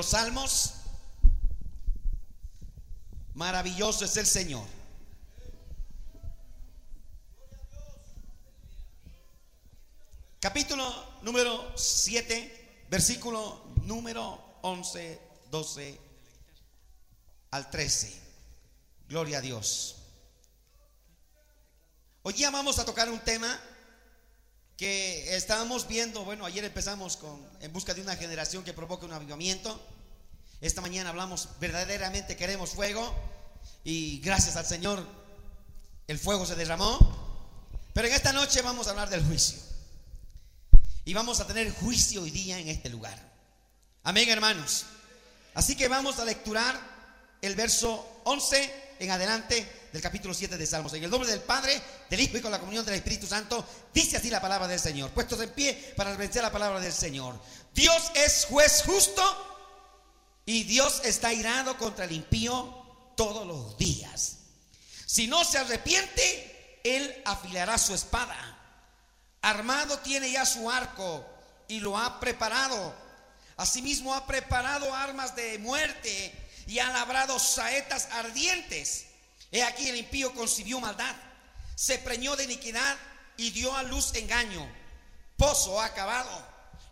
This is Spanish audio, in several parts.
Los Salmos. Maravilloso es el Señor. Capítulo número 7, versículo número 11, 12 al 13. Gloria a Dios. Hoy día vamos a tocar un tema que estábamos viendo, bueno, ayer empezamos con en busca de una generación que provoque un avivamiento. Esta mañana hablamos verdaderamente queremos fuego y gracias al Señor el fuego se derramó. Pero en esta noche vamos a hablar del juicio. Y vamos a tener juicio hoy día en este lugar. Amén, hermanos. Así que vamos a lecturar el verso 11 en adelante del capítulo 7 de Salmos. En el nombre del Padre, del Hijo y con la comunión del Espíritu Santo, dice así la palabra del Señor. Puestos en pie para vencer la palabra del Señor. Dios es juez justo y Dios está irado contra el impío todos los días. Si no se arrepiente, Él afilará su espada. Armado tiene ya su arco y lo ha preparado. Asimismo ha preparado armas de muerte y ha labrado saetas ardientes. He aquí el impío concibió maldad, se preñó de iniquidad y dio a luz engaño. Pozo ha cavado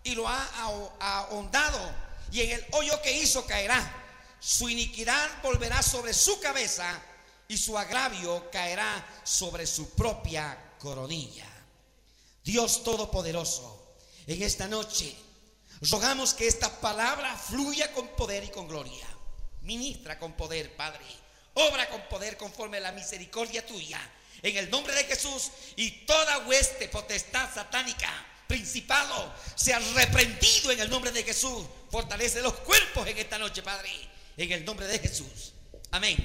y lo ha ahondado y en el hoyo que hizo caerá. Su iniquidad volverá sobre su cabeza y su agravio caerá sobre su propia coronilla. Dios Todopoderoso, en esta noche rogamos que esta palabra fluya con poder y con gloria. Ministra con poder, Padre. Obra con poder conforme a la misericordia tuya. En el nombre de Jesús y toda hueste, potestad satánica, principado, sea reprendido en el nombre de Jesús. Fortalece los cuerpos en esta noche, Padre. En el nombre de Jesús. Amén.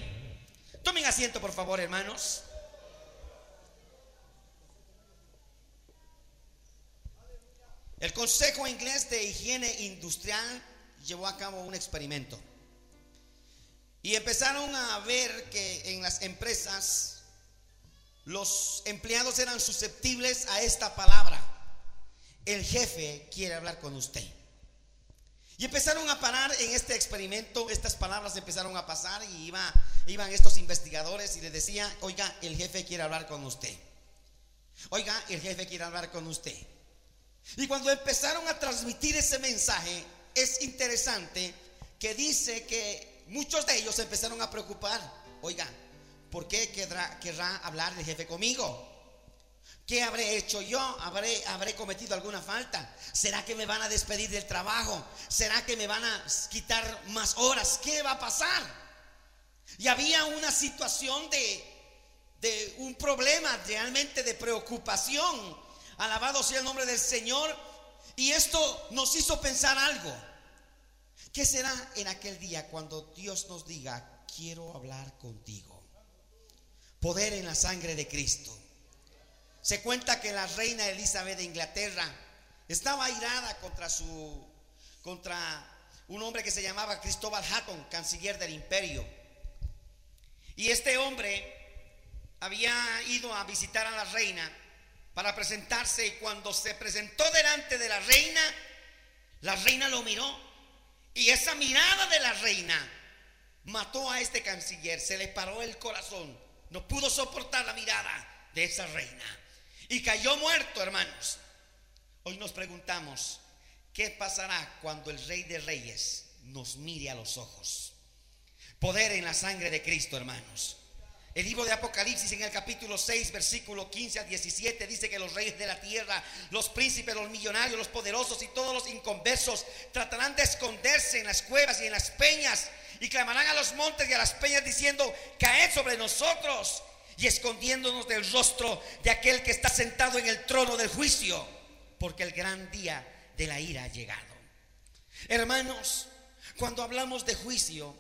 Tomen asiento, por favor, hermanos. El Consejo Inglés de Higiene Industrial llevó a cabo un experimento. Y empezaron a ver que en las empresas los empleados eran susceptibles a esta palabra. El jefe quiere hablar con usted. Y empezaron a parar en este experimento, estas palabras empezaron a pasar y iba, iban estos investigadores y le decía, oiga, el jefe quiere hablar con usted. Oiga, el jefe quiere hablar con usted. Y cuando empezaron a transmitir ese mensaje, es interesante que dice que muchos de ellos empezaron a preocupar. Oiga, ¿por qué querrá, querrá hablar el jefe conmigo? ¿Qué habré hecho yo? ¿Habré, ¿Habré cometido alguna falta? ¿Será que me van a despedir del trabajo? ¿Será que me van a quitar más horas? ¿Qué va a pasar? Y había una situación de, de un problema realmente de preocupación Alabado sea el nombre del Señor. Y esto nos hizo pensar algo. ¿Qué será en aquel día cuando Dios nos diga, quiero hablar contigo? Poder en la sangre de Cristo. Se cuenta que la reina Elizabeth de Inglaterra estaba airada contra su contra un hombre que se llamaba Cristóbal Hatton, canciller del imperio. Y este hombre había ido a visitar a la reina para presentarse y cuando se presentó delante de la reina, la reina lo miró y esa mirada de la reina mató a este canciller, se le paró el corazón, no pudo soportar la mirada de esa reina y cayó muerto, hermanos. Hoy nos preguntamos, ¿qué pasará cuando el rey de reyes nos mire a los ojos? Poder en la sangre de Cristo, hermanos. El libro de Apocalipsis en el capítulo 6, versículo 15 a 17 dice que los reyes de la tierra, los príncipes, los millonarios, los poderosos y todos los inconversos tratarán de esconderse en las cuevas y en las peñas y clamarán a los montes y a las peñas diciendo, caed sobre nosotros y escondiéndonos del rostro de aquel que está sentado en el trono del juicio, porque el gran día de la ira ha llegado. Hermanos, cuando hablamos de juicio,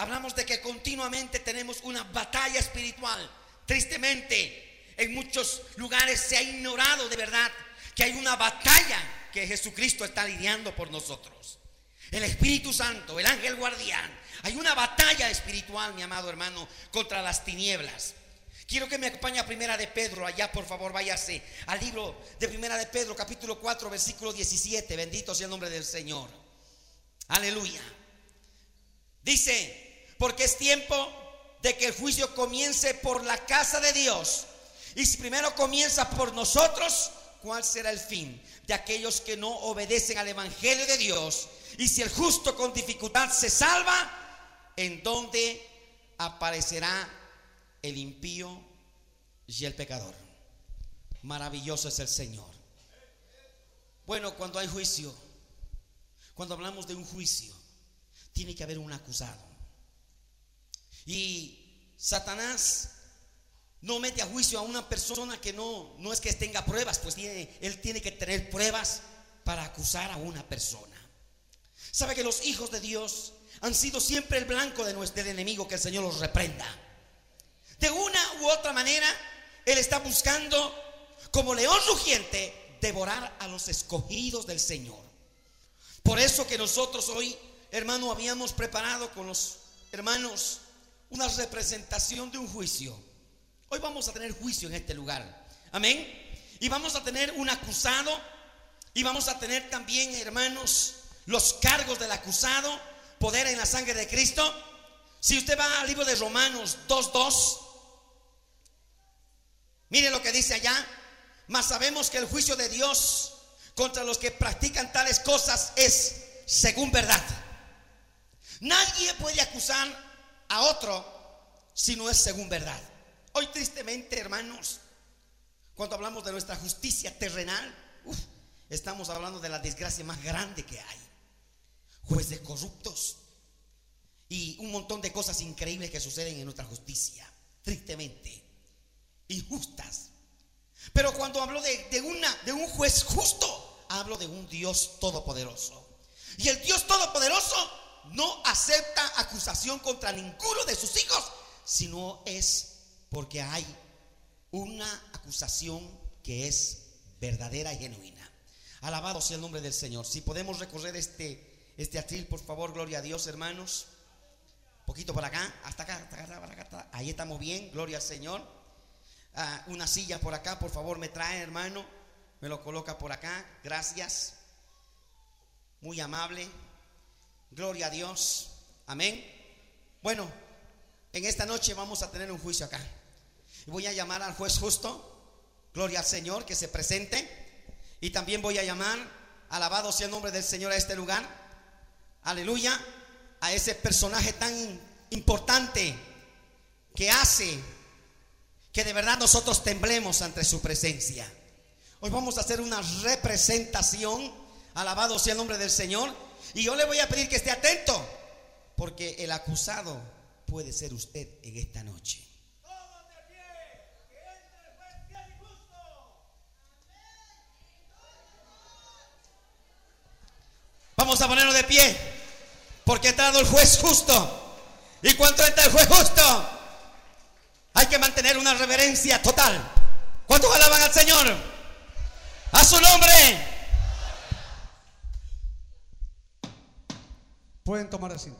Hablamos de que continuamente tenemos una batalla espiritual. Tristemente, en muchos lugares se ha ignorado de verdad que hay una batalla que Jesucristo está lidiando por nosotros. El Espíritu Santo, el ángel guardián. Hay una batalla espiritual, mi amado hermano, contra las tinieblas. Quiero que me acompañe a Primera de Pedro, allá por favor váyase al libro de Primera de Pedro, capítulo 4, versículo 17. Bendito sea el nombre del Señor. Aleluya. Dice, porque es tiempo de que el juicio comience por la casa de Dios. Y si primero comienza por nosotros, ¿cuál será el fin de aquellos que no obedecen al Evangelio de Dios? Y si el justo con dificultad se salva, ¿en dónde aparecerá el impío y el pecador? Maravilloso es el Señor. Bueno, cuando hay juicio, cuando hablamos de un juicio, tiene que haber un acusado. Y Satanás no mete a juicio a una persona que no, no es que tenga pruebas, pues tiene, él tiene que tener pruebas para acusar a una persona. Sabe que los hijos de Dios han sido siempre el blanco de nuestro enemigo, que el Señor los reprenda. De una u otra manera, Él está buscando, como león rugiente, devorar a los escogidos del Señor. Por eso que nosotros hoy, hermano, habíamos preparado con los hermanos una representación de un juicio. Hoy vamos a tener juicio en este lugar. Amén. Y vamos a tener un acusado. Y vamos a tener también, hermanos, los cargos del acusado, poder en la sangre de Cristo. Si usted va al libro de Romanos 2.2, mire lo que dice allá. Mas sabemos que el juicio de Dios contra los que practican tales cosas es según verdad. Nadie puede acusar a otro si no es según verdad. Hoy tristemente, hermanos, cuando hablamos de nuestra justicia terrenal, estamos hablando de la desgracia más grande que hay. Jueces corruptos y un montón de cosas increíbles que suceden en nuestra justicia, tristemente, injustas. Pero cuando hablo de, de, una, de un juez justo, hablo de un Dios todopoderoso. Y el Dios todopoderoso no acepta acusación contra ninguno de sus hijos, sino es porque hay una acusación que es verdadera y genuina. Alabado sea el nombre del Señor. Si podemos recorrer este, este atril, por favor, gloria a Dios, hermanos. Poquito para acá, hasta acá, hasta acá, para acá. Ahí estamos bien, gloria al Señor. Ah, una silla por acá, por favor, me trae, hermano. Me lo coloca por acá. Gracias. Muy amable. Gloria a Dios. Amén. Bueno, en esta noche vamos a tener un juicio acá. Voy a llamar al juez justo. Gloria al Señor que se presente. Y también voy a llamar, alabado sea el nombre del Señor a este lugar. Aleluya. A ese personaje tan importante que hace que de verdad nosotros temblemos ante su presencia. Hoy vamos a hacer una representación. Alabado sea el nombre del Señor y yo le voy a pedir que esté atento, porque el acusado puede ser usted en esta noche. Vamos a ponernos de pie, porque ha entrado el juez justo. Y cuando entra el juez justo, hay que mantener una reverencia total. ¿Cuántos alaban al Señor? A su nombre. Pueden tomar así.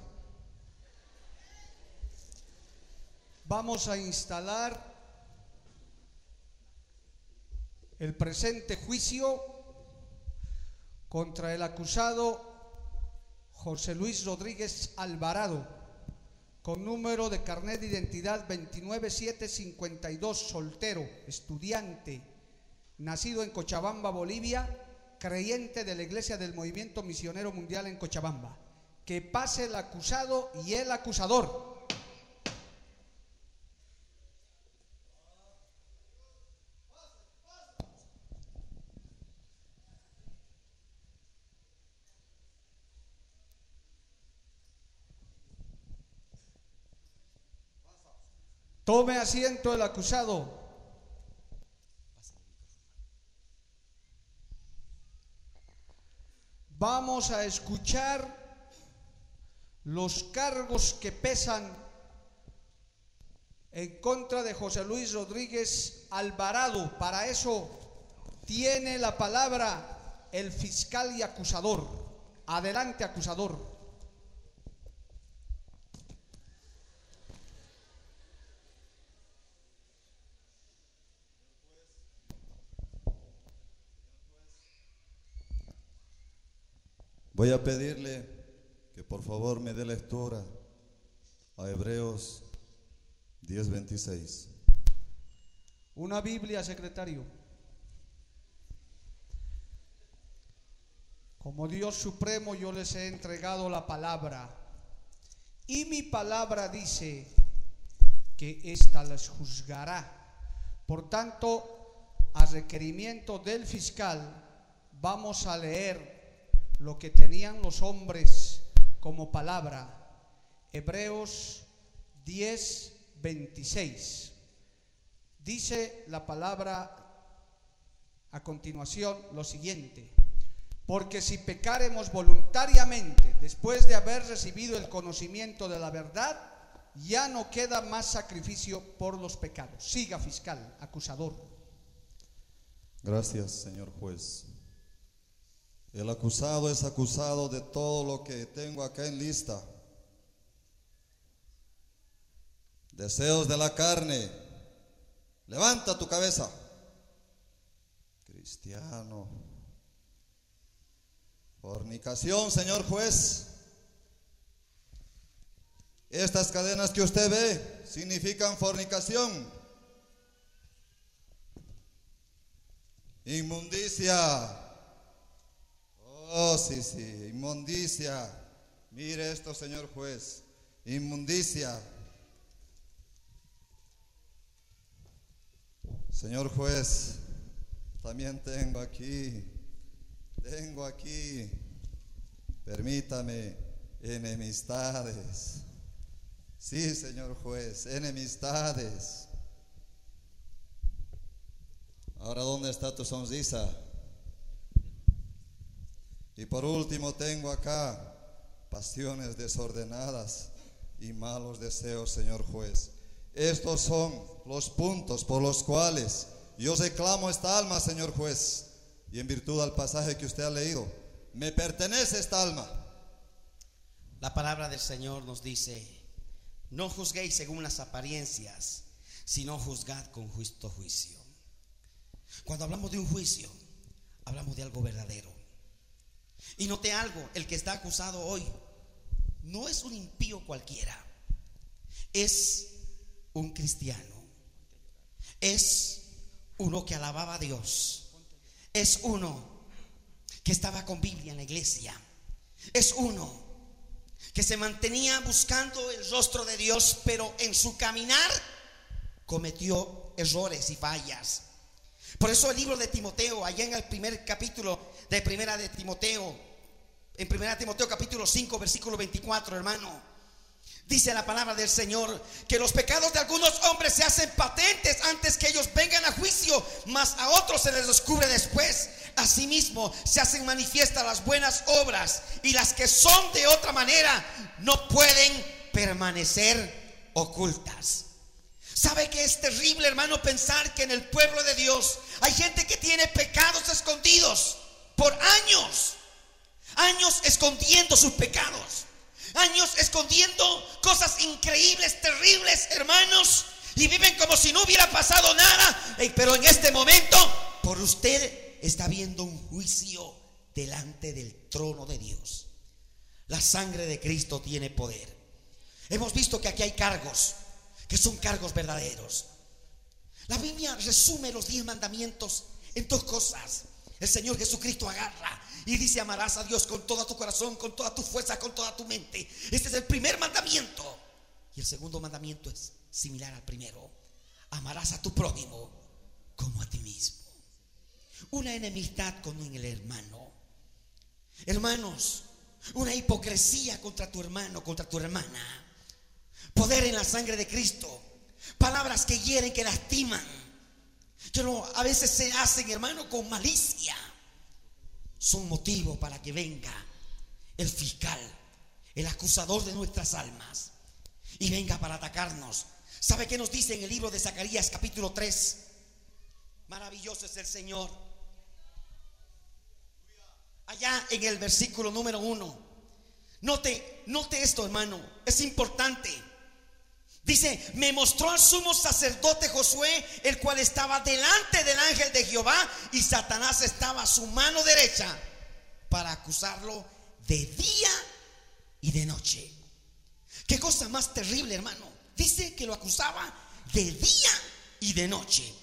Vamos a instalar el presente juicio contra el acusado José Luis Rodríguez Alvarado, con número de carnet de identidad 29752, soltero, estudiante, nacido en Cochabamba, Bolivia, creyente de la Iglesia del Movimiento Misionero Mundial en Cochabamba que pase el acusado y el acusador. Tome asiento el acusado. Vamos a escuchar los cargos que pesan en contra de José Luis Rodríguez Alvarado. Para eso tiene la palabra el fiscal y acusador. Adelante, acusador. Voy a pedirle que por favor me dé lectura a Hebreos 10:26. Una Biblia, secretario. Como Dios Supremo yo les he entregado la palabra. Y mi palabra dice que ésta les juzgará. Por tanto, a requerimiento del fiscal, vamos a leer lo que tenían los hombres como palabra. Hebreos 10, 26. Dice la palabra a continuación lo siguiente. Porque si pecaremos voluntariamente después de haber recibido el conocimiento de la verdad, ya no queda más sacrificio por los pecados. Siga fiscal, acusador. Gracias, señor juez. El acusado es acusado de todo lo que tengo acá en lista. Deseos de la carne. Levanta tu cabeza. Cristiano. Fornicación, señor juez. Estas cadenas que usted ve significan fornicación. Inmundicia. Oh, sí, sí, inmundicia. Mire esto, señor juez. Inmundicia. Señor juez, también tengo aquí, tengo aquí, permítame, enemistades. Sí, señor juez, enemistades. Ahora, ¿dónde está tu sonrisa? Y por último tengo acá pasiones desordenadas y malos deseos, Señor juez. Estos son los puntos por los cuales yo reclamo esta alma, Señor juez. Y en virtud al pasaje que usted ha leído, me pertenece esta alma. La palabra del Señor nos dice, no juzguéis según las apariencias, sino juzgad con justo juicio. Cuando hablamos de un juicio, hablamos de algo verdadero. Y note algo, el que está acusado hoy no es un impío cualquiera, es un cristiano, es uno que alababa a Dios, es uno que estaba con Biblia en la iglesia, es uno que se mantenía buscando el rostro de Dios, pero en su caminar cometió errores y fallas. Por eso el libro de Timoteo, allá en el primer capítulo de Primera de Timoteo, en Primera Timoteo capítulo 5, versículo 24, hermano. Dice la palabra del Señor que los pecados de algunos hombres se hacen patentes antes que ellos vengan a juicio, mas a otros se les descubre después. Asimismo, se hacen manifiestas las buenas obras y las que son de otra manera no pueden permanecer ocultas. ¿Sabe que es terrible, hermano, pensar que en el pueblo de Dios hay gente que tiene pecados escondidos por años? Años escondiendo sus pecados. Años escondiendo cosas increíbles, terribles, hermanos. Y viven como si no hubiera pasado nada. Pero en este momento, por usted está viendo un juicio delante del trono de Dios. La sangre de Cristo tiene poder. Hemos visto que aquí hay cargos que son cargos verdaderos. La Biblia resume los diez mandamientos en dos cosas. El Señor Jesucristo agarra y dice, amarás a Dios con todo tu corazón, con toda tu fuerza, con toda tu mente. Este es el primer mandamiento. Y el segundo mandamiento es similar al primero. Amarás a tu prójimo como a ti mismo. Una enemistad con el hermano. Hermanos, una hipocresía contra tu hermano, contra tu hermana Poder en la sangre de Cristo. Palabras que hieren, que lastiman. Pero a veces se hacen, hermano, con malicia. Son motivo para que venga el fiscal, el acusador de nuestras almas, y venga para atacarnos. ¿Sabe qué nos dice en el libro de Zacarías capítulo 3? Maravilloso es el Señor. Allá en el versículo número 1. Note, note esto, hermano. Es importante. Dice, me mostró al sumo sacerdote Josué, el cual estaba delante del ángel de Jehová, y Satanás estaba a su mano derecha para acusarlo de día y de noche. Qué cosa más terrible, hermano. Dice que lo acusaba de día y de noche.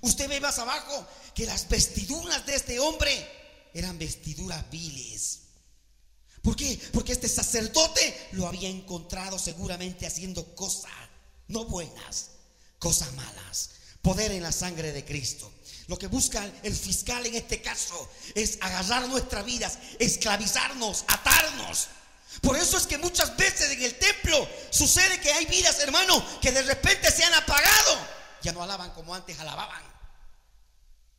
Usted ve más abajo que las vestiduras de este hombre eran vestiduras viles. ¿Por qué? Porque este sacerdote lo había encontrado seguramente haciendo cosas no buenas, cosas malas. Poder en la sangre de Cristo. Lo que busca el fiscal en este caso es agarrar nuestras vidas, esclavizarnos, atarnos. Por eso es que muchas veces en el templo sucede que hay vidas, hermano, que de repente se han apagado. Ya no alaban como antes alababan.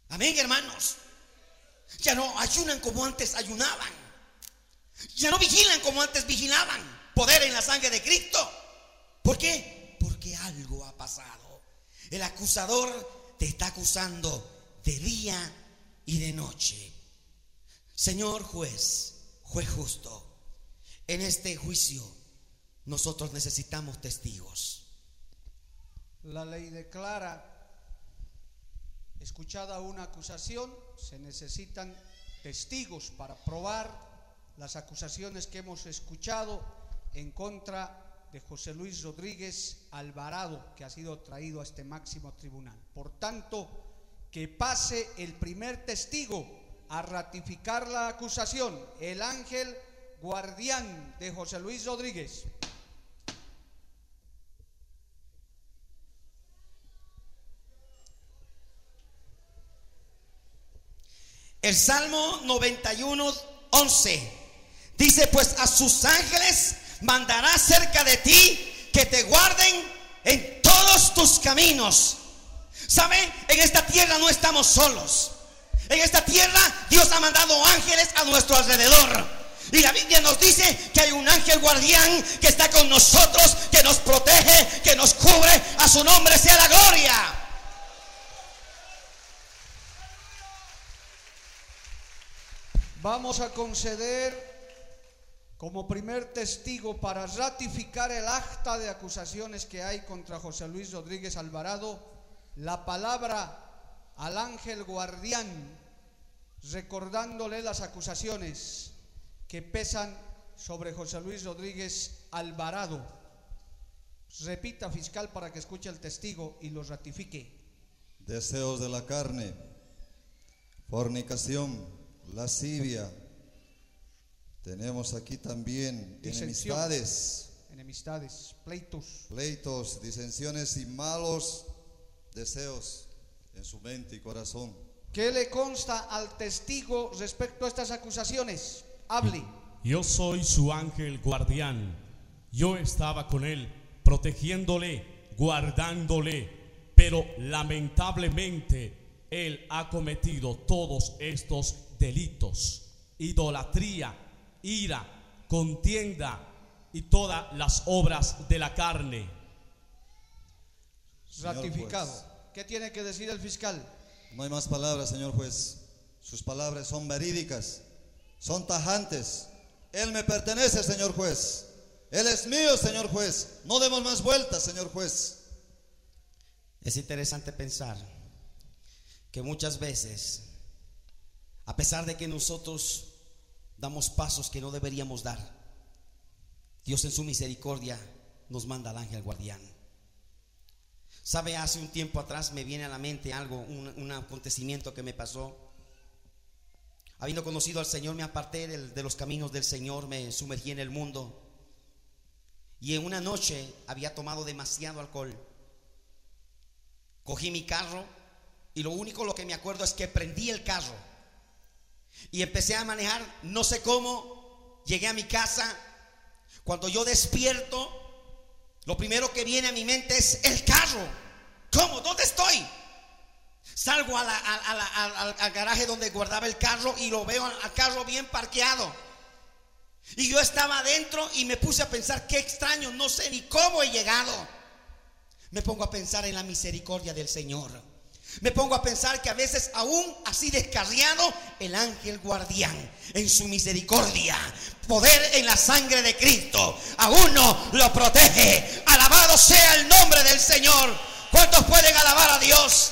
Amén, hermanos. Ya no ayunan como antes ayunaban. Ya no vigilan como antes vigilaban. Poder en la sangre de Cristo. ¿Por qué? Porque algo ha pasado. El acusador te está acusando de día y de noche. Señor juez, juez justo, en este juicio nosotros necesitamos testigos. La ley declara, escuchada una acusación, se necesitan testigos para probar las acusaciones que hemos escuchado en contra de José Luis Rodríguez Alvarado, que ha sido traído a este máximo tribunal. Por tanto, que pase el primer testigo a ratificar la acusación, el ángel guardián de José Luis Rodríguez. El Salmo 91, 11 Dice, pues a sus ángeles mandará cerca de ti que te guarden en todos tus caminos. ¿Saben? En esta tierra no estamos solos. En esta tierra Dios ha mandado ángeles a nuestro alrededor. Y la Biblia nos dice que hay un ángel guardián que está con nosotros, que nos protege, que nos cubre. A su nombre sea la gloria. Vamos a conceder como primer testigo para ratificar el acta de acusaciones que hay contra José Luis Rodríguez Alvarado, la palabra al ángel guardián, recordándole las acusaciones que pesan sobre José Luis Rodríguez Alvarado. Repita, fiscal, para que escuche el testigo y lo ratifique. Deseos de la carne, fornicación, lascivia, tenemos aquí también enemistades. Enemistades, pleitos. Pleitos, disensiones y malos deseos en su mente y corazón. ¿Qué le consta al testigo respecto a estas acusaciones? Hable. Yo soy su ángel guardián. Yo estaba con él, protegiéndole, guardándole, pero lamentablemente él ha cometido todos estos delitos. Idolatría, ira, contienda y todas las obras de la carne. Ratificado. ¿Qué tiene que decir el fiscal? No hay más palabras, señor juez. Sus palabras son verídicas, son tajantes. Él me pertenece, señor juez. Él es mío, señor juez. No demos más vueltas, señor juez. Es interesante pensar que muchas veces, a pesar de que nosotros damos pasos que no deberíamos dar. Dios en su misericordia nos manda al ángel guardián. ¿Sabe? Hace un tiempo atrás me viene a la mente algo, un, acontecimiento que me pasó. Habiendo conocido al Señor, me aparté de los caminos del Señor, me sumergí en el mundo. Y en una noche había tomado demasiado alcohol. Cogí mi carro y lo único lo que me acuerdo es que prendí el carro y empecé a manejar, no sé cómo, llegué a mi casa. Cuando yo despierto, Lo primero que viene a mi mente es el carro. ¿Cómo? ¿Dónde estoy? Salgo al- al garaje donde guardaba el carro y lo veo al carro bien parqueado. Y yo estaba adentro y me puse a pensar, qué extraño, no sé ni cómo he llegado. Me pongo a pensar en la misericordia del Señor. Me pongo a pensar que a veces aún así descarriado, el ángel guardián en su misericordia, poder en la sangre de Cristo, a uno lo protege. Alabado sea el nombre del Señor. ¿Cuántos pueden alabar a Dios?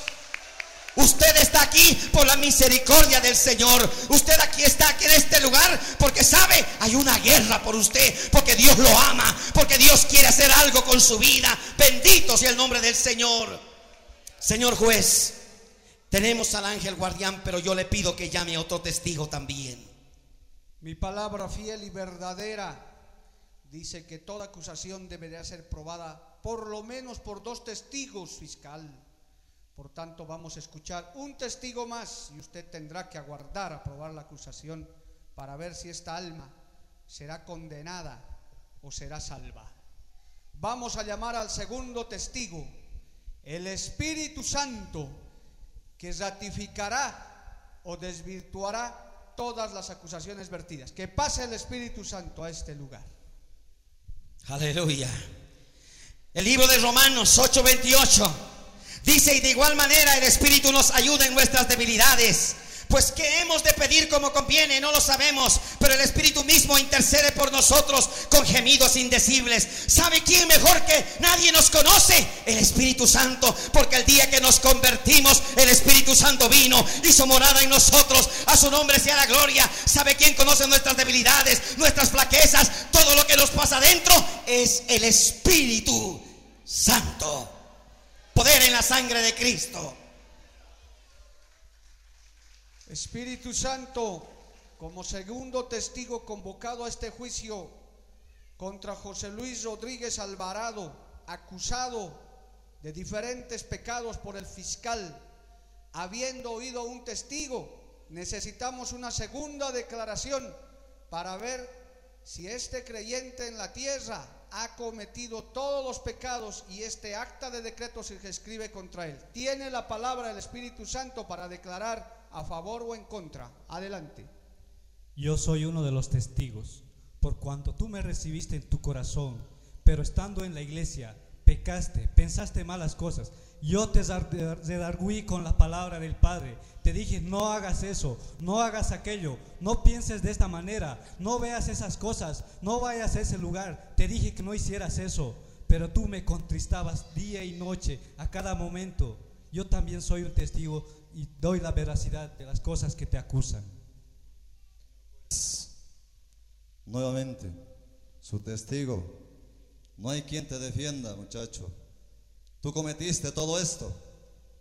Usted está aquí por la misericordia del Señor. Usted aquí está aquí en este lugar porque sabe, hay una guerra por usted, porque Dios lo ama, porque Dios quiere hacer algo con su vida. Bendito sea el nombre del Señor. Señor juez, tenemos al ángel guardián, pero yo le pido que llame a otro testigo también. Mi palabra fiel y verdadera dice que toda acusación debería ser probada por lo menos por dos testigos fiscal. Por tanto, vamos a escuchar un testigo más y usted tendrá que aguardar a probar la acusación para ver si esta alma será condenada o será salva. Vamos a llamar al segundo testigo, el Espíritu Santo, que ratificará o desvirtuará todas las acusaciones vertidas. Que pase el Espíritu Santo a este lugar. Aleluya. El libro de Romanos 8:28 dice, y de igual manera el Espíritu nos ayuda en nuestras debilidades. Pues que hemos de pedir como conviene, no lo sabemos, pero el Espíritu mismo intercede por nosotros con gemidos indecibles. ¿Sabe quién mejor que nadie nos conoce? El Espíritu Santo, porque el día que nos convertimos, el Espíritu Santo vino, hizo morada en nosotros. A su nombre sea la gloria. ¿Sabe quién conoce nuestras debilidades, nuestras flaquezas, todo lo que nos pasa adentro? Es el Espíritu Santo. Poder en la sangre de Cristo. Espíritu Santo, como segundo testigo convocado a este juicio contra José Luis Rodríguez Alvarado, acusado de diferentes pecados por el fiscal, habiendo oído un testigo, necesitamos una segunda declaración para ver si este creyente en la tierra ha cometido todos los pecados y este acta de decreto se escribe contra él. Tiene la palabra del Espíritu Santo para declarar a favor o en contra. Adelante. Yo soy uno de los testigos, por cuanto tú me recibiste en tu corazón, pero estando en la iglesia, pecaste, pensaste malas cosas. Yo te redarguí con la palabra del Padre. Te dije, no hagas eso, no hagas aquello, no pienses de esta manera, no veas esas cosas, no vayas a ese lugar. Te dije que no hicieras eso, pero tú me contristabas día y noche, a cada momento. Yo también soy un testigo y doy la veracidad de las cosas que te acusan. Nuevamente, su testigo. No hay quien te defienda, muchacho. Tú cometiste todo esto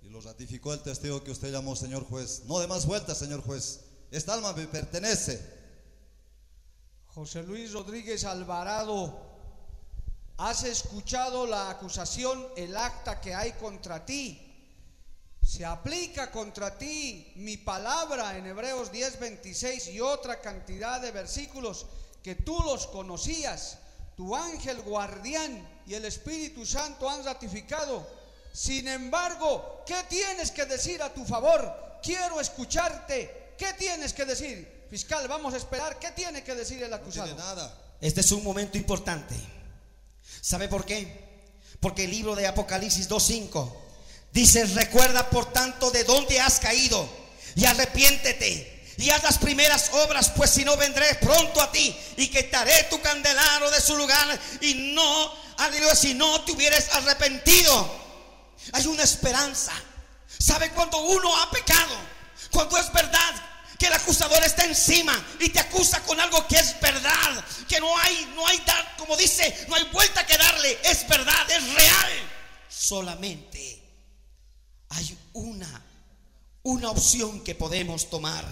y lo ratificó el testigo que usted llamó señor juez. No de más vueltas, señor juez. Esta alma me pertenece. José Luis Rodríguez Alvarado, ¿has escuchado la acusación, el acta que hay contra ti? Se aplica contra ti mi palabra en Hebreos 10:26 y otra cantidad de versículos que tú los conocías. Tu ángel guardián y el Espíritu Santo han ratificado. Sin embargo, ¿qué tienes que decir a tu favor? Quiero escucharte. ¿Qué tienes que decir? Fiscal, vamos a esperar. ¿Qué tiene que decir el No acusado? tiene nada. Este es un momento importante. ¿Sabe por qué? Porque el libro de Apocalipsis 2.5 dice, recuerda por tanto de dónde has caído y arrepiéntete y haz las primeras obras, pues si no vendré pronto a ti y quitaré tu candelaro de su lugar y no, aleluya, si no te hubieras arrepentido. Hay una esperanza. ¿Sabe cuando uno ha pecado? Cuando es verdad que el acusador está encima y te acusa con algo que es verdad, que no hay, no hay dar, como dice, no hay vuelta que darle, es verdad, es real. Solamente hay una, una opción que podemos tomar.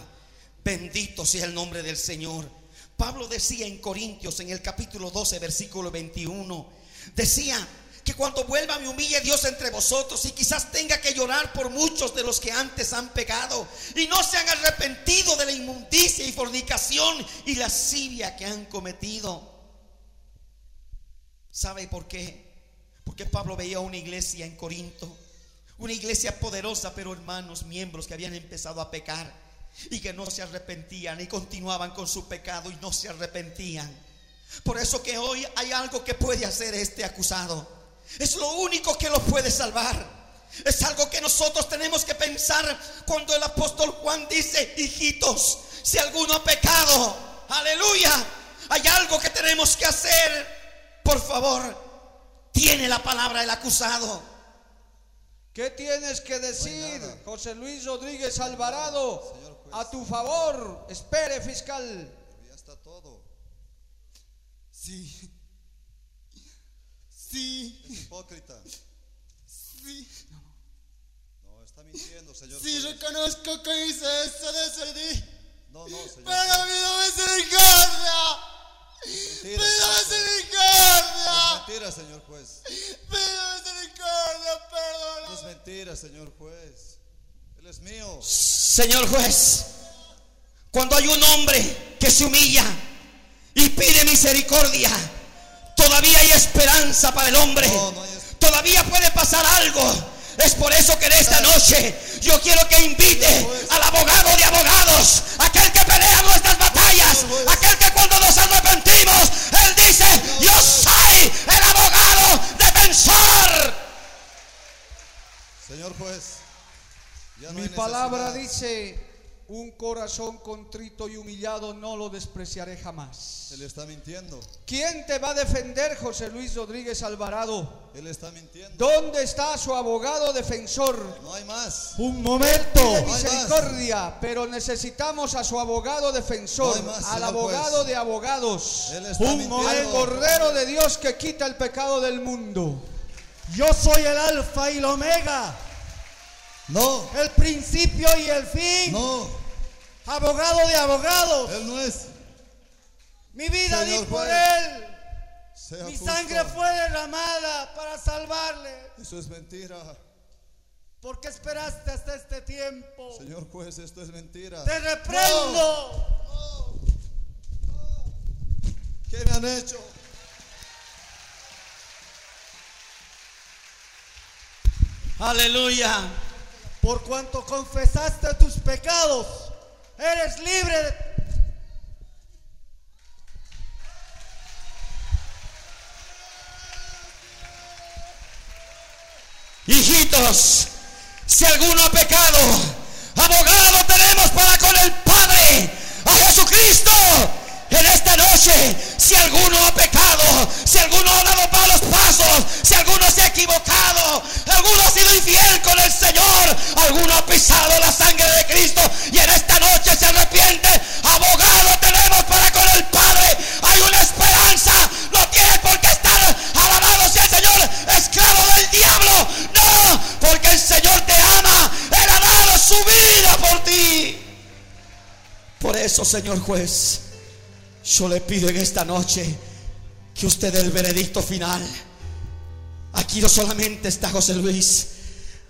Bendito sea el nombre del Señor. Pablo decía en Corintios, en el capítulo 12, versículo 21, decía que cuando vuelva me humille Dios entre vosotros y quizás tenga que llorar por muchos de los que antes han pecado y no se han arrepentido de la inmundicia y fornicación y lascivia que han cometido. ¿Sabe por qué? Porque Pablo veía una iglesia en Corinto, una iglesia poderosa, pero hermanos, miembros que habían empezado a pecar y que no se arrepentían y continuaban con su pecado y no se arrepentían. Por eso que hoy hay algo que puede hacer este acusado. Es lo único que lo puede salvar. Es algo que nosotros tenemos que pensar cuando el apóstol Juan dice, hijitos, si alguno ha pecado, aleluya, hay algo que tenemos que hacer. Por favor, tiene la palabra del acusado. ¿Qué tienes que decir. José Luis Rodríguez Alvarado? Señor juez. A tu favor, espere, fiscal. Ya está todo. Sí. Sí. Es hipócrita. Sí. No, está mintiendo, señor. Sí, juez. reconozco que hice eso, decidí. No, no, señor. Pero pido misericordia. Mentira, Pido señor juez. misericordia. Es mentira, señor juez. Pido misericordia, Es perdona. mentira, señor juez. Él es mío. Señor juez, cuando hay un hombre que se humilla y pide misericordia, todavía hay esperanza para el hombre. No, no hay es- Todavía puede pasar algo. Es por eso que en esta noche yo quiero que invite al abogado de abogados, aquel que pelea nuestras batallas, aquel que nos arrepentimos, él dice, yo soy el abogado defensor. Señor juez. ya no Mi palabra dice, un corazón contrito y humillado no lo despreciaré jamás. Él está mintiendo. ¿Quién te va a defender, José Luis Rodríguez Alvarado? Él está mintiendo. ¿Dónde está su abogado defensor? No hay más. Un momento. Pide misericordia, pero necesitamos a su abogado defensor, No hay más, al abogado juez. de abogados, Él está Un mintiendo. al Cordero de Dios que quita el pecado del mundo. Yo soy el alfa y el omega, No, el principio y el fin, no. Abogado de abogados. Él no es. Mi vida Señor di por él. Mi justo. sangre fue derramada para salvarle. Eso es mentira. ¿Por qué esperaste hasta este tiempo? Señor juez, esto es mentira. Te reprendo. ¿Qué me han hecho? Aleluya. Por cuanto confesaste tus pecados, eres libre de... Hijitos, si alguno ha pecado, abogado tenemos para con el Padre, a Jesucristo. En esta noche, si alguno ha pecado, si alguno ha dado malos pasos, si alguno se ha equivocado, alguno ha sido infiel con el Señor, alguno ha pisado la sangre de Cristo y en esta noche se arrepiente, abogado tenemos para con el Padre. Hay una esperanza, no tiene por qué estar alabado sea el Señor, esclavo del diablo. No, porque el Señor te ama, Él ha dado su vida por ti. Por eso, Señor juez, yo le pido en esta noche que usted dé el veredicto final. Aquí no solamente está José Luis.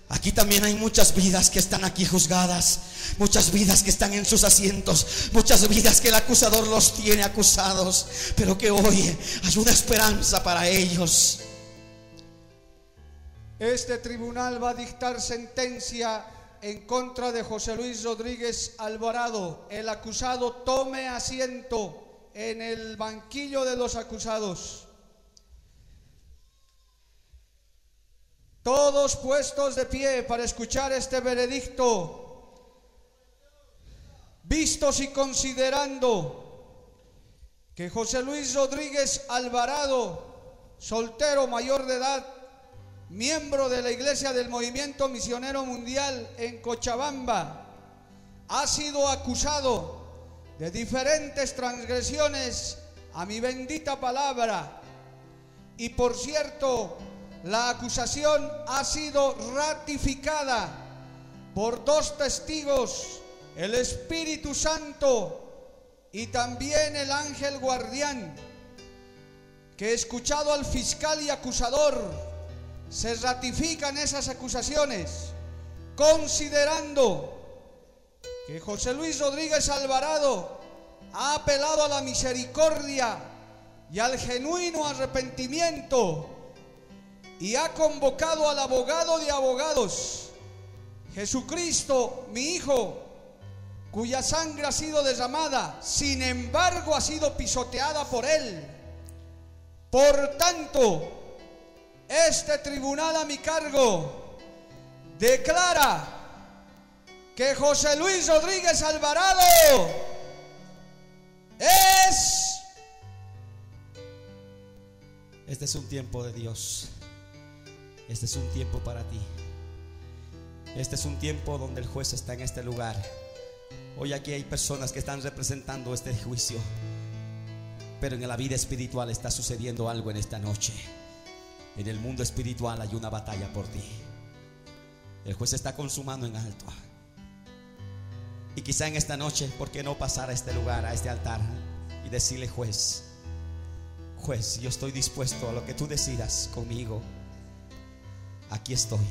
Aquí también hay muchas vidas que están aquí juzgadas, muchas vidas que están en sus asientos, muchas vidas que el acusador los tiene acusados, pero que hoy hay una esperanza para ellos. Este tribunal va a dictar sentencia en contra de José Luis Rodríguez Alvarado. El acusado tome asiento en el banquillo de los acusados. Todos puestos de pie para escuchar este veredicto. Vistos y considerando que José Luis Rodríguez Alvarado, soltero mayor de edad, miembro de la Iglesia del Movimiento Misionero Mundial en Cochabamba, ha sido acusado de diferentes transgresiones a mi bendita palabra. Y por cierto, la acusación ha sido ratificada por dos testigos, el Espíritu Santo y también el ángel guardián, que escuchado al fiscal y acusador, se ratifican esas acusaciones, considerando José Luis Rodríguez Alvarado ha apelado a la misericordia y al genuino arrepentimiento y ha convocado al abogado de abogados, Jesucristo, mi Hijo, cuya sangre ha sido derramada, sin embargo ha sido pisoteada por Él. Por tanto, este tribunal a mi cargo declara que José Luis Rodríguez Alvarado es Este es un tiempo de Dios. Este es un tiempo para ti. Este es un tiempo donde el juez está en este lugar. Hoy aquí hay personas que están representando este juicio. Pero en la vida espiritual está sucediendo algo en esta noche. En el mundo espiritual hay una batalla por ti. El juez está consumando en alto. Y quizá en esta noche, ¿por qué no pasar a este lugar, a este altar y decirle, juez, juez, yo estoy dispuesto a lo que tú decidas conmigo. Aquí estoy.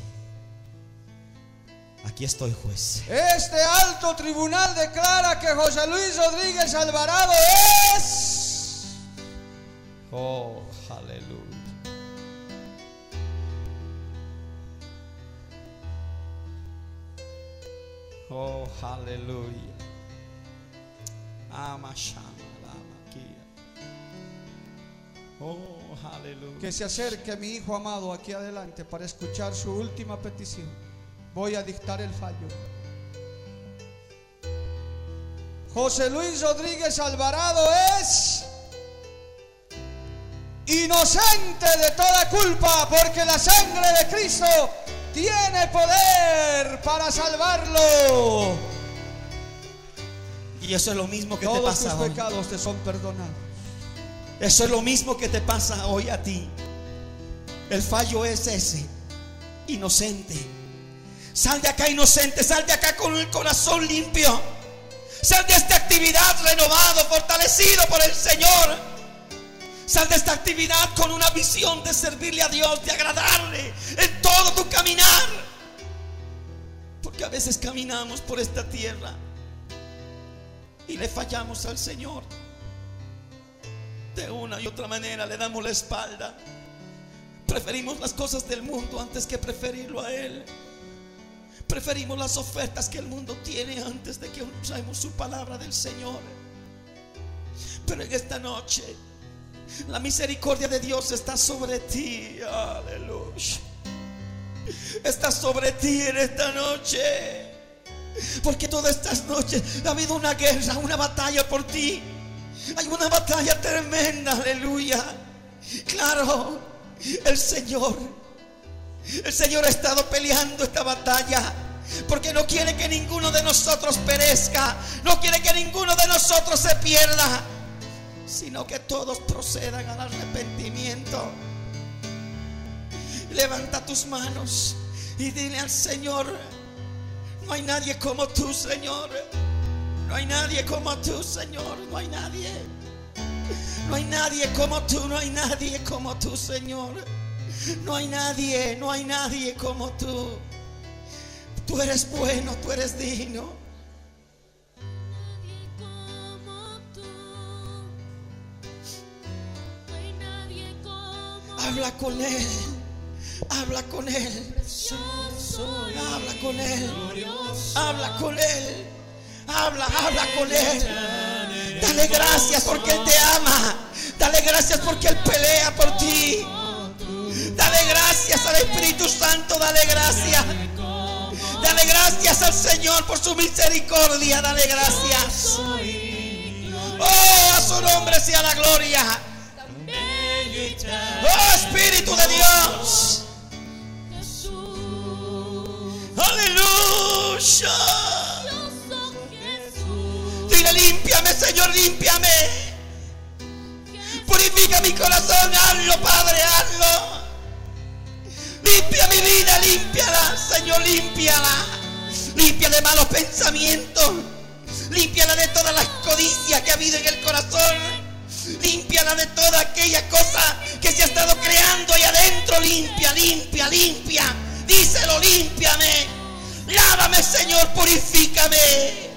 Aquí estoy, juez. Este alto tribunal declara que José Luis Rodríguez Alvarado es Oh, aleluya. Oh, aleluya. Oh, aleluya. que se acerque mi hijo amado aquí adelante para escuchar su última petición. Voy a dictar el fallo. José Luis Rodríguez Alvarado es inocente de toda culpa porque la sangre de Cristo tiene poder para salvarlo. Y eso es lo mismo que te Todos tus pasa hoy. pecados te son perdonados. Eso es lo mismo que te pasa hoy a ti. El fallo es ese. Inocente. Sal de acá inocente. Sal de acá con el corazón limpio. Sal de esta actividad renovado, fortalecido por el Señor. Sal de esta actividad con una visión de servirle a Dios, de agradarle en todo tu caminar. Porque a veces caminamos por esta tierra y le fallamos al Señor. De una y otra manera le damos la espalda. Preferimos las cosas del mundo antes que preferirlo a Él. Preferimos las ofertas que el mundo tiene antes de que usemos su palabra del Señor. Pero en esta noche, la misericordia de Dios está sobre ti. Aleluya. Está sobre ti en esta noche. Porque todas estas noches ha habido una guerra, una batalla por ti. Hay una batalla tremenda, aleluya. Claro, el Señor, el Señor ha estado peleando esta batalla. Porque no quiere que ninguno de nosotros perezca. No quiere que ninguno de nosotros se pierda. Sino que todos procedan al arrepentimiento. Levanta tus manos y dile al Señor, no hay nadie como tú, Señor. No hay nadie como tú, Señor. No hay nadie. No hay nadie como tú, no hay nadie como tú, Señor. No hay nadie, no hay nadie como tú. Tú eres bueno, tú eres digno. Habla con Él. Habla con Él. Habla con Él. Habla con Él. Habla, habla con Él. Dale gracias porque Él te ama. Dale gracias porque Él pelea por ti. Dale gracias al Espíritu Santo. Dale gracias. Dale gracias al Señor por su misericordia. Dale gracias. Oh, a su nombre sea la gloria. Oh, Espíritu de Dios. Aleluya. Dile, límpiame, Señor, límpiame. Purifica mi corazón, hazlo, Padre, hazlo. Limpia mi vida, límpiala, Señor, límpiala. Limpia de malos pensamientos. Límpiala de todas las codicias que ha habido en el corazón. Límpiala de toda aquella cosa que se ha estado creando ahí adentro. Limpia, limpia, limpia. Díselo, límpiame. Lávame, Señor, purifícame.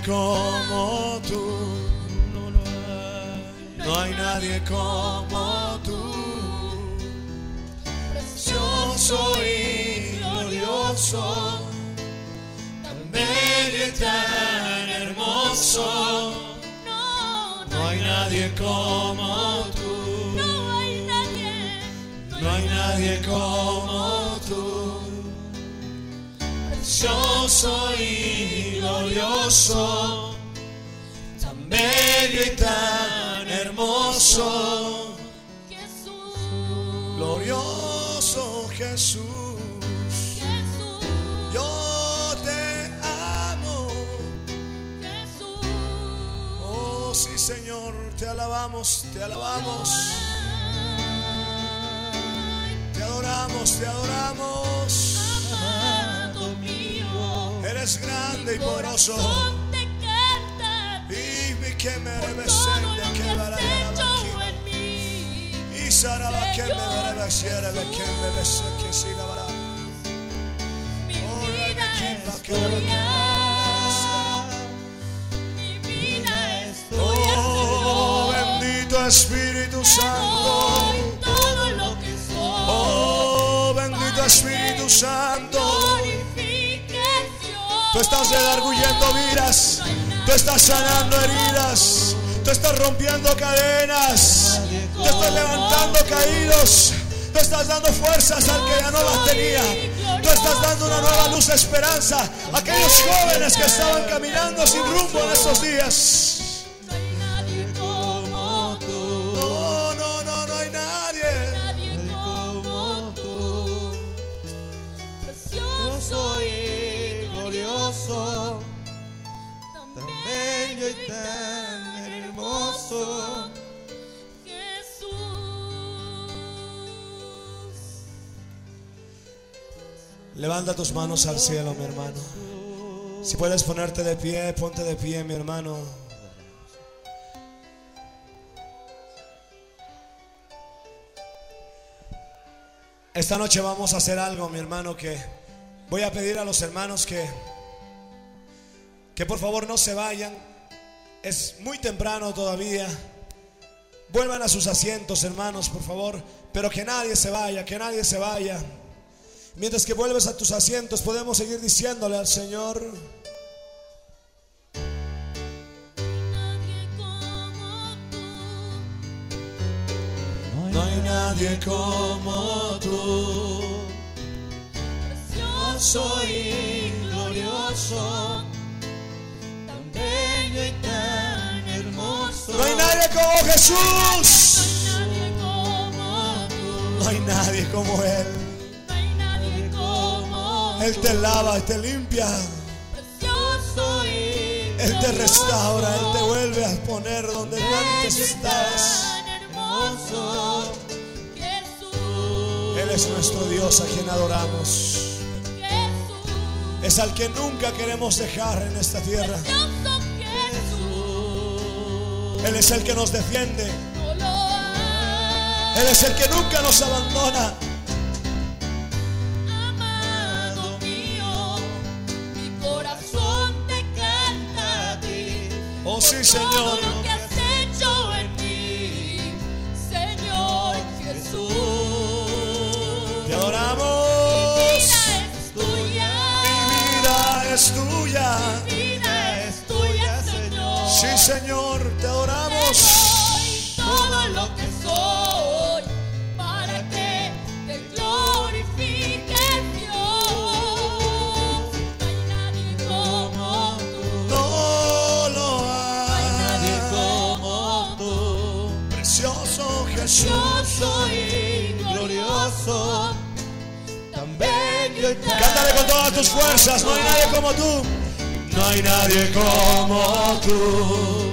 Nadie como tú. No hay. No hay nadie como tú. Precioso y glorioso. Tan bello y tan hermoso. No, hay nadie como tú. no hay nadie. No hay nadie como tú. Precioso y glorioso, tan bello y tan hermoso, Jesús. glorioso Jesús. Jesús. Yo te amo. Jesús. Oh, sí, Señor, te alabamos, te alabamos, te adoramos, te adoramos. Eres grande y poderoso. Te canta Y mi que me rebesende, que aquí. en mí. Y saraba que me rebesiera, le que me bese, que si la vara. Mi Oh, vida que es va, que tuya. Mi vida es tuya, Oh, bendito Espíritu Santo. Oh, bendito Espíritu Santo. Tú estás redarguyendo vidas. Tú estás sanando heridas. Tú estás rompiendo cadenas. Tú estás levantando caídos. Tú estás dando fuerzas al que ya no las tenía. Tú estás dando una nueva luz de esperanza a aquellos jóvenes que estaban caminando sin rumbo en estos días. Jesús. Levanta tus manos al cielo, mi hermano. Si puedes ponerte de pie, ponte de pie, mi hermano. Esta noche vamos a hacer algo, mi hermano, que voy a pedir a los hermanos que que por favor no se vayan. Es muy temprano todavía. Vuelvan a sus asientos, hermanos, por favor, pero que nadie se vaya, que nadie se vaya. Mientras que vuelves a tus asientos, podemos seguir diciéndole al Señor. No hay nadie como tú. Precioso y glorioso. Tan No hay nadie como Jesús. No hay nadie como Él. Él te lava, Él te limpia, Él te restaura, Él te vuelve a poner donde antes estabas. Él es nuestro Dios a quien adoramos. Es al que nunca queremos dejar en esta tierra. Él es el que nos defiende. Él es el que nunca nos abandona. Amado mío, mi corazón te canta a ti. Oh sí, Todo Señor. lo que has hecho en mí, Señor Jesús. Te Mi adoramos. vida es tuya. Mi vida es tuya. Mi vida es tuya, Señor. Sí, Señor, tus fuerzas. No hay nadie como tú. No hay nadie como tú.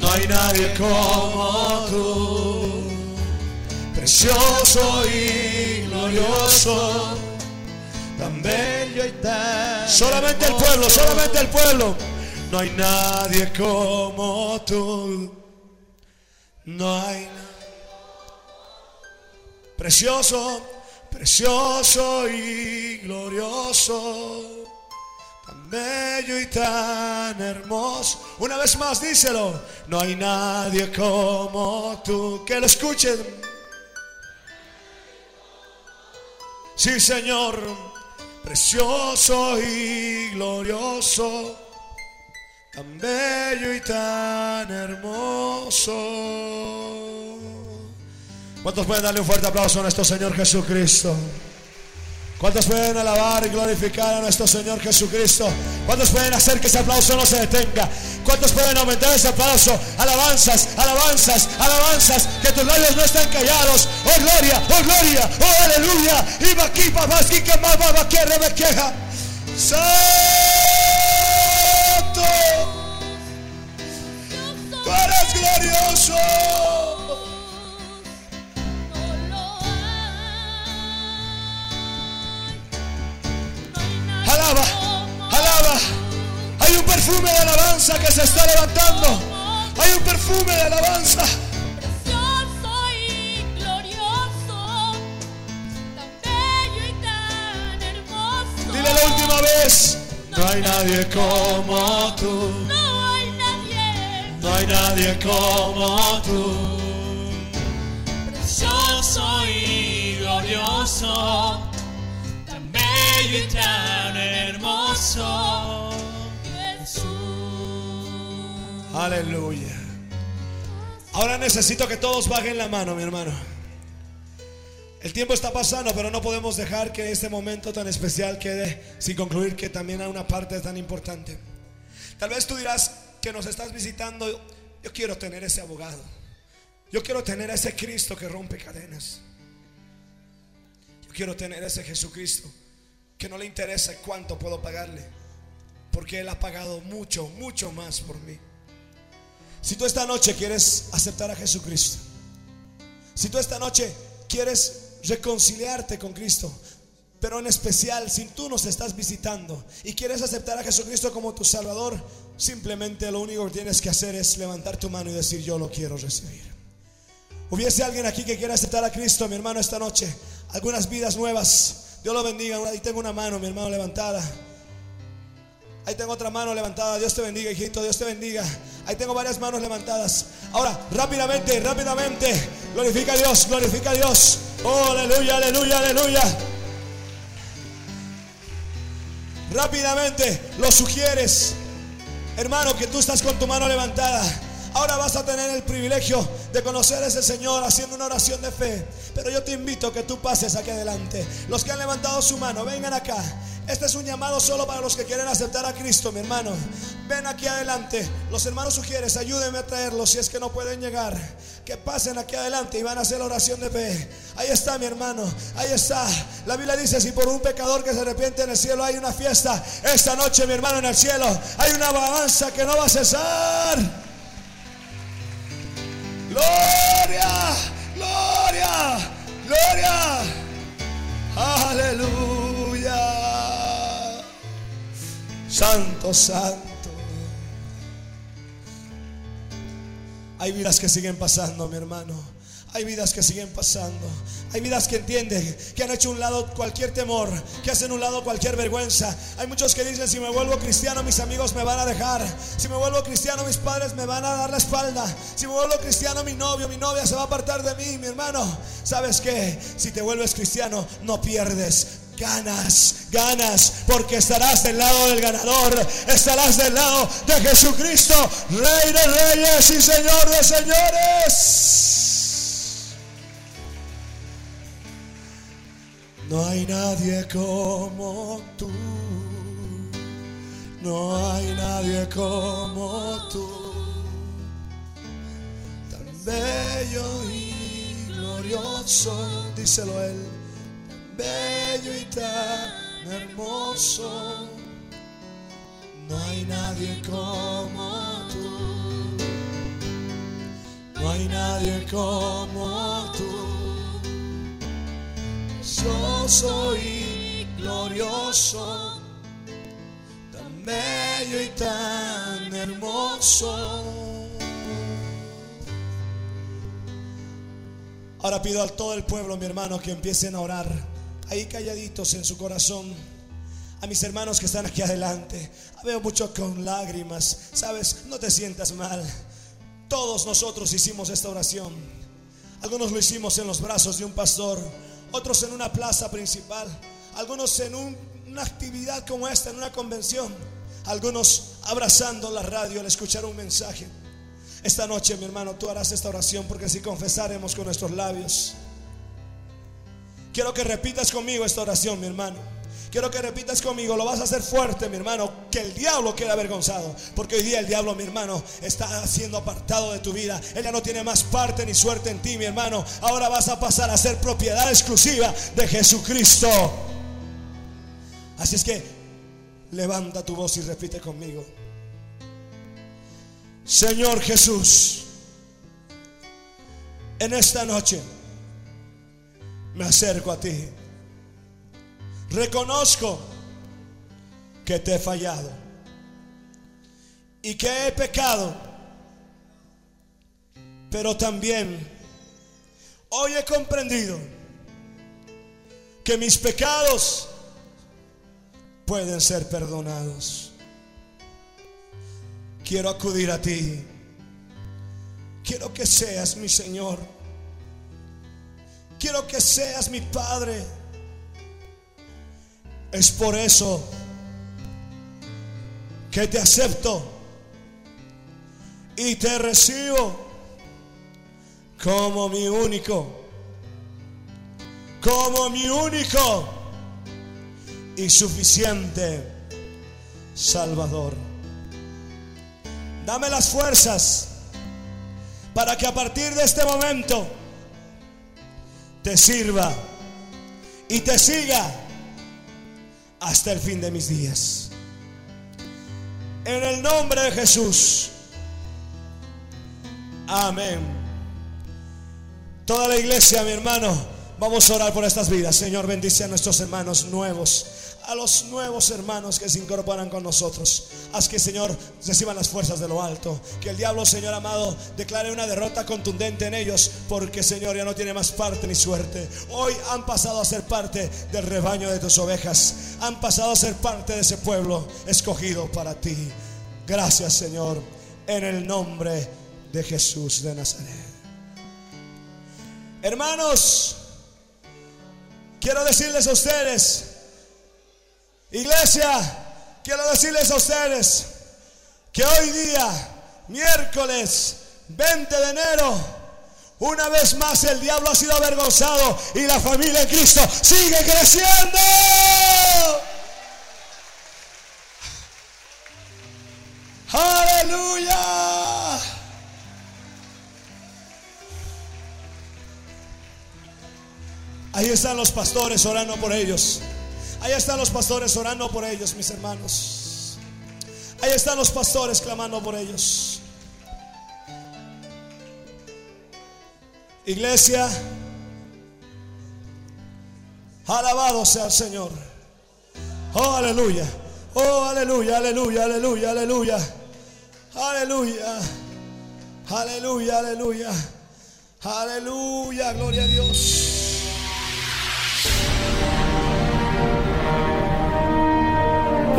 No hay nadie como tú. precioso y glorioso, tan bello y tan. Solamente el pueblo, solamente el pueblo. No hay nadie como tú. No hay nadie. Precioso, precioso y glorioso. Tan bello y tan hermoso. Una vez más, díselo. No hay nadie como tú. Que lo escuchen. Sí, Señor. Precioso y glorioso. Tan bello y tan hermoso. ¿Cuántos pueden darle un fuerte aplauso a nuestro Señor Jesucristo? ¿Cuántos pueden alabar y glorificar a nuestro Señor Jesucristo? ¿Cuántos pueden hacer que ese aplauso no se detenga? ¿Cuántos pueden aumentar ese aplauso? Alabanzas, alabanzas, alabanzas, que tus labios no estén callados. Oh gloria, oh gloria, oh aleluya. Y aquí, papá, que más, papá, que me queja. Santo. Tú eres glorioso. Alaba, alaba. Hay un perfume de alabanza que se está levantando. Hay un perfume de alabanza. Dile la última vez. No hay nadie como tú. No hay nadie No hay nadie como tú. precioso y glorioso, y tan hermoso. Jesús. Aleluya. Ahora necesito que todos bajen la mano, mi hermano. El tiempo está pasando, pero no podemos dejar que este momento tan especial quede sin concluir que también hay una parte tan importante. Tal vez tú dirás que nos estás visitando, yo quiero tener ese abogado. Yo quiero tener a ese Cristo que rompe cadenas. Yo quiero tener ese Jesucristo que no le interesa cuánto puedo pagarle, porque Él ha pagado mucho, mucho más por mí. Si tú esta noche quieres aceptar a Jesucristo, si tú esta noche quieres reconciliarte con Cristo, pero en especial si tú nos estás visitando y quieres aceptar a Jesucristo como tu Salvador, simplemente lo único que tienes que hacer es levantar tu mano y decir yo lo quiero recibir. Hubiese alguien aquí que quiera aceptar a Cristo, mi hermano, esta noche, algunas vidas nuevas. Dios lo bendiga. Ahí tengo una mano, mi hermano, levantada. Ahí tengo otra mano levantada. Dios te bendiga, hijito. Dios te bendiga. Ahí tengo varias manos levantadas. Ahora, rápidamente, rápidamente. Glorifica a Dios, glorifica a Dios. Oh, aleluya, aleluya, aleluya. Rápidamente lo sugieres. Hermano, que tú estás con tu mano levantada. Ahora vas a tener el privilegio de conocer a ese Señor haciendo una oración de fe. Pero yo te invito a que tú pases aquí adelante. Los que han levantado su mano, vengan acá. Este es un llamado solo para los que quieren aceptar a Cristo, mi hermano. Ven aquí adelante. Los hermanos sugieres, ayúdenme a traerlos si es que no pueden llegar. Que pasen aquí adelante y van a hacer la oración de fe. Ahí está, mi hermano. Ahí está. La Biblia dice, si por un pecador que se arrepiente en el cielo hay una fiesta, esta noche, mi hermano, en el cielo hay una alabanza que no va a cesar. Gloria, gloria, gloria. Aleluya. Santo, santo. Hay vidas que siguen pasando, mi hermano. Hay vidas que siguen pasando. Hay vidas que entienden, que han hecho un lado cualquier temor, que hacen un lado cualquier vergüenza. Hay muchos que dicen, si me vuelvo cristiano, mis amigos me van a dejar. Si me vuelvo cristiano, mis padres me van a dar la espalda. Si me vuelvo cristiano, mi novio, mi novia se va a apartar de mí, mi hermano. ¿Sabes qué? Si te vuelves cristiano, no pierdes. Ganas, ganas, porque estarás del lado del ganador, estarás del lado de Jesucristo, Rey de reyes y Señor de señores. No hay nadie como tú. No hay nadie como tú. Tan bello y glorioso, díselo él. Tan bello y tan hermoso. No hay nadie como tú. No hay nadie como tú. Precioso y glorioso, tan bello y tan hermoso. Ahora pido a todo el pueblo, mi hermano, que empiecen a orar ahí calladitos en su corazón. A mis hermanos que están aquí adelante, veo muchos con lágrimas. Sabes, no te sientas mal. Todos nosotros hicimos esta oración. Algunos lo hicimos en los brazos de un pastor, otros en una plaza principal, algunos en un- una actividad como esta, en una convención, algunos abrazando la radio al escuchar un mensaje. Esta noche, mi hermano, tú harás esta oración porque si confesaremos con nuestros labios. Quiero que repitas conmigo esta oración, mi hermano. Quiero que repitas conmigo, lo vas a hacer fuerte, mi hermano, que el diablo quede avergonzado. Porque hoy día el diablo, mi hermano, está siendo apartado de tu vida. Él ya no tiene más parte ni suerte en ti, mi hermano. Ahora vas a pasar a ser propiedad exclusiva de Jesucristo. Así es que levanta tu voz y repite conmigo. Señor Jesús, en esta noche me acerco a ti. Reconozco que te he fallado y que he pecado, pero también hoy he comprendido que mis pecados pueden ser perdonados. Quiero acudir a ti. Quiero que seas mi Señor. Quiero que seas mi Padre. Es por eso que te acepto y te recibo como mi único, como mi único y suficiente Salvador. Dame las fuerzas para que a partir de este momento te sirva y te siga hasta el fin de mis días. En el nombre de Jesús. Amén. Toda la iglesia, mi hermano, vamos a orar por estas vidas. Señor, bendice a nuestros hermanos nuevos, a los nuevos hermanos que se incorporan con nosotros. Haz que, Señor, reciban las fuerzas de lo alto. Que el diablo, Señor amado, declare una derrota contundente en ellos, porque, Señor, ya no tiene más parte ni suerte. Hoy han pasado a ser parte del rebaño de tus ovejas. Han pasado a ser parte de ese pueblo escogido para ti. Gracias, Señor, en el nombre de Jesús de Nazaret. Hermanos, quiero decirles a ustedes, iglesia, quiero decirles a ustedes que hoy día, miércoles 20 de enero, una vez más el diablo ha sido avergonzado y la familia en Cristo sigue creciendo. Aleluya. Ahí están los pastores orando por ellos. Ahí están los pastores orando por ellos, mis hermanos. Ahí están los pastores clamando por ellos. Iglesia, alabado sea el Señor. Oh, aleluya. Oh, aleluya, aleluya, aleluya, aleluya. Aleluya. Aleluya, aleluya. Aleluya, gloria a Dios.